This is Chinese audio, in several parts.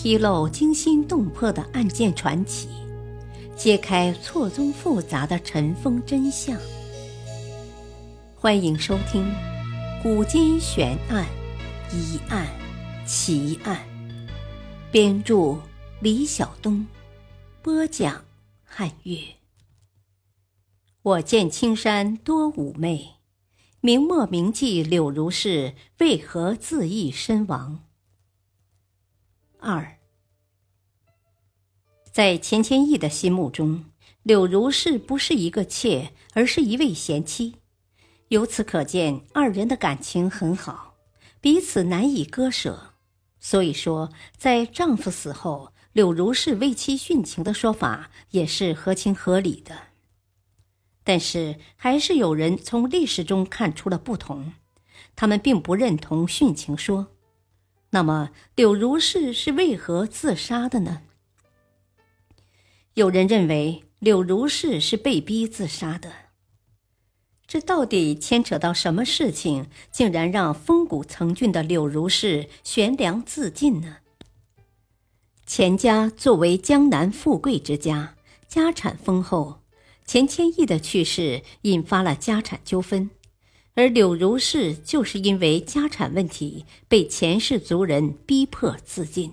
披露惊心动魄的案件传奇，揭开错综复杂的尘封真相。欢迎收听《古今悬案、疑案、奇案》，编著李晓东，播讲汉月。我见青山多妩媚，明末名妓柳如是为何自缢身亡？二，在钱谦益的心目中，柳如是不是一个妾，而是一位贤妻。由此可见，二人的感情很好，彼此难以割舍。所以说，在丈夫死后，柳如是为妻殉情的说法也是合情合理的。但是，还是有人从历史中看出了不同，他们并不认同殉情说。那么，柳如是是为何自杀的呢？有人认为柳如是是被逼自杀的。这到底牵扯到什么事情，竟然让风骨曾俊的柳如是悬梁自尽呢？钱家作为江南富贵之家，家产丰厚，钱谦益的去世引发了家产纠纷。而柳如是就是因为家产问题被钱氏族人逼迫自尽。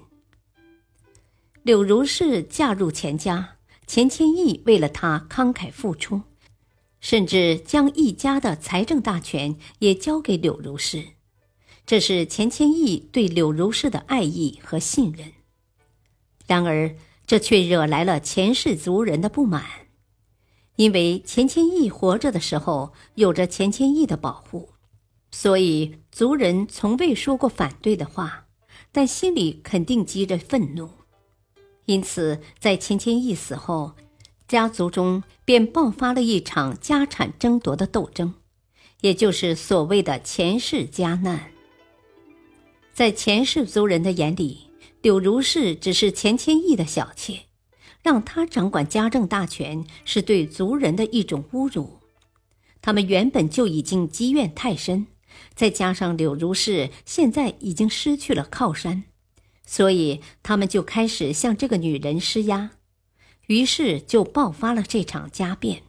柳如是嫁入钱家，钱谦益为了她慷慨付出，甚至将一家的财政大权也交给柳如是，这是钱谦益对柳如是的爱意和信任。然而，这却惹来了钱氏族人的不满。因为钱谦益活着的时候有着钱谦益的保护，所以族人从未说过反对的话，但心里肯定积着愤怒。因此，在钱谦益死后，家族中便爆发了一场家产争夺的斗争，也就是所谓的钱氏家难。在钱氏族人的眼里，柳如是只是钱谦益的小妾。让他掌管家政大权是对族人的一种侮辱，他们原本就已经积怨太深，再加上柳如是现在已经失去了靠山，所以他们就开始向这个女人施压，于是就爆发了这场家变。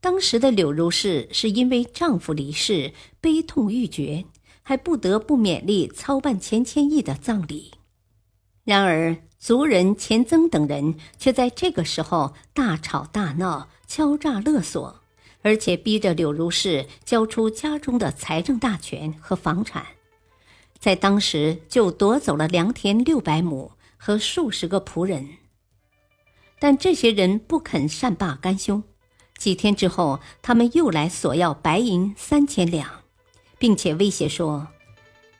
当时的柳如是是因为丈夫离世，悲痛欲绝，还不得不勉力操办钱谦益的葬礼，然而。族人钱曾等人却在这个时候大吵大闹、敲诈勒索，而且逼着柳如是交出家中的财政大权和房产，在当时就夺走了良田六百亩和数十个仆人。但这些人不肯善罢甘休，几天之后，他们又来索要白银三千两，并且威胁说：“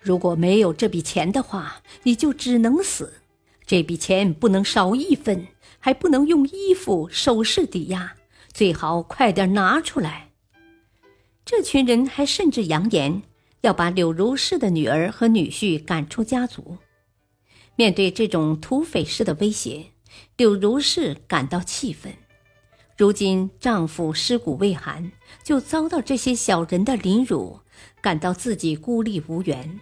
如果没有这笔钱的话，你就只能死。”这笔钱不能少一分，还不能用衣服、首饰抵押，最好快点拿出来。这群人还甚至扬言要把柳如是的女儿和女婿赶出家族。面对这种土匪式的威胁，柳如是感到气愤。如今丈夫尸骨未寒，就遭到这些小人的凌辱，感到自己孤立无援。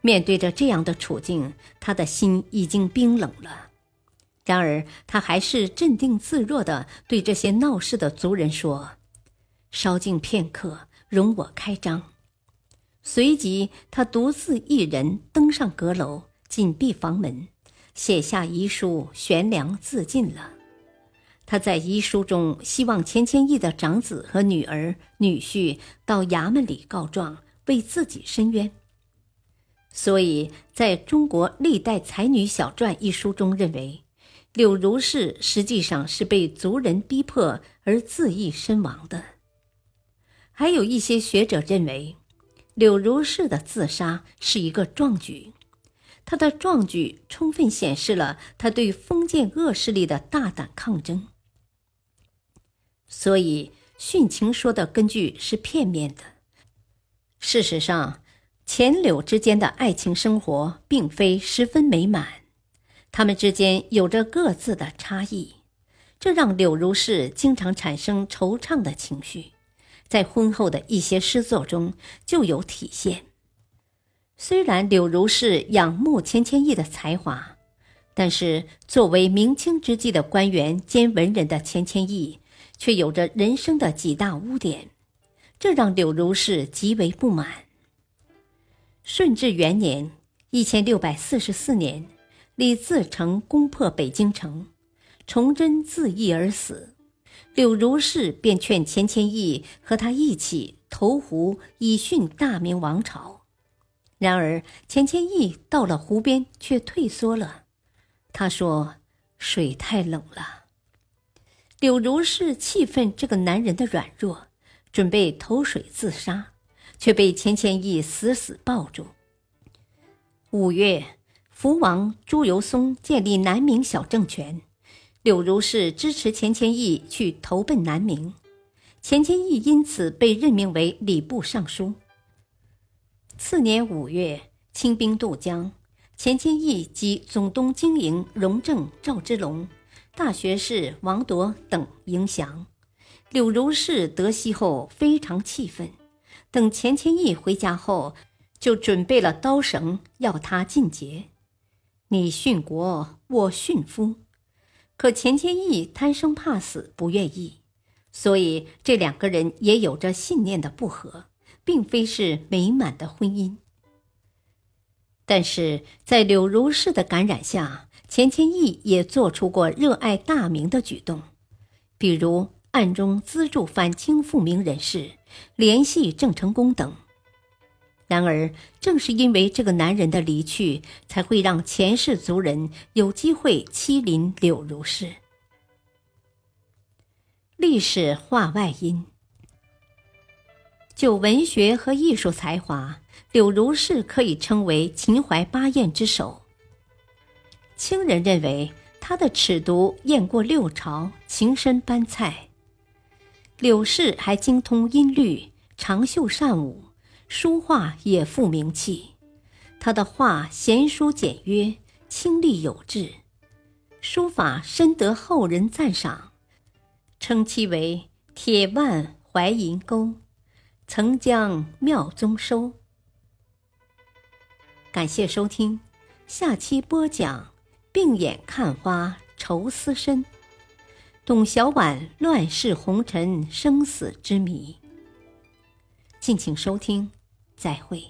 面对着这样的处境，他的心已经冰冷了。然而，他还是镇定自若地对这些闹事的族人说：“稍静片刻，容我开张。”随即，他独自一人登上阁楼，紧闭房门，写下遗书，悬梁自尽了。他在遗书中希望钱谦益的长子和女儿、女婿到衙门里告状，为自己申冤。所以，在中国历代才女小传一书中认为，柳如是实际上是被族人逼迫而自缢身亡的。还有一些学者认为，柳如是的自杀是一个壮举，他的壮举充分显示了他对封建恶势力的大胆抗争。所以，殉情说的根据是片面的。事实上。钱柳之间的爱情生活并非十分美满，他们之间有着各自的差异，这让柳如是经常产生惆怅的情绪，在婚后的一些诗作中就有体现。虽然柳如是仰慕钱谦益的才华，但是，作为明清之际的官员兼文人的钱谦益，却有着人生的几大污点，这让柳如是极为不满。顺治元年（一千六百四十四年），李自成攻破北京城，崇祯自缢而死。柳如是便劝钱谦益和他一起投湖以殉大明王朝。然而，钱谦益到了湖边却退缩了。他说：“水太冷了。”柳如是气愤这个男人的软弱，准备投水自杀，却被钱谦益死死抱住。五月，福王朱由崧建立南明小政权，柳如是支持钱谦益去投奔南明，钱谦益因此被任命为礼部尚书。次年五月，清兵渡江。钱谦益及总督经营荣正赵之龙、大学士王铎等迎降。柳如是得悉后非常气愤，等钱谦益回家后，就准备了刀绳要他进节。你殉国，我殉夫。可钱谦益贪生怕死，不愿意，所以这两个人也有着信念的不合，并非是美满的婚姻。但是在柳如是的感染下，钱谦益也做出过热爱大明的举动，比如暗中资助反清复明人士，联系郑成功等。然而，正是因为这个男人的离去，才会让钱氏族人有机会欺凌柳如是。历史话外音：就文学和艺术才华。柳如是可以称为秦淮八艳之首。清人认为他的尺牍艳过六朝，情深班菜。柳氏还精通音律，长袖善舞，书画也富名气。他的画娴熟简约，清丽有致，书法深得后人赞赏，称其为“铁腕怀银钩，曾将妙宗收”。感谢收听，下期播讲：并眼看花，愁思深。董小宛乱世红尘，生死之谜。敬请收听，再会。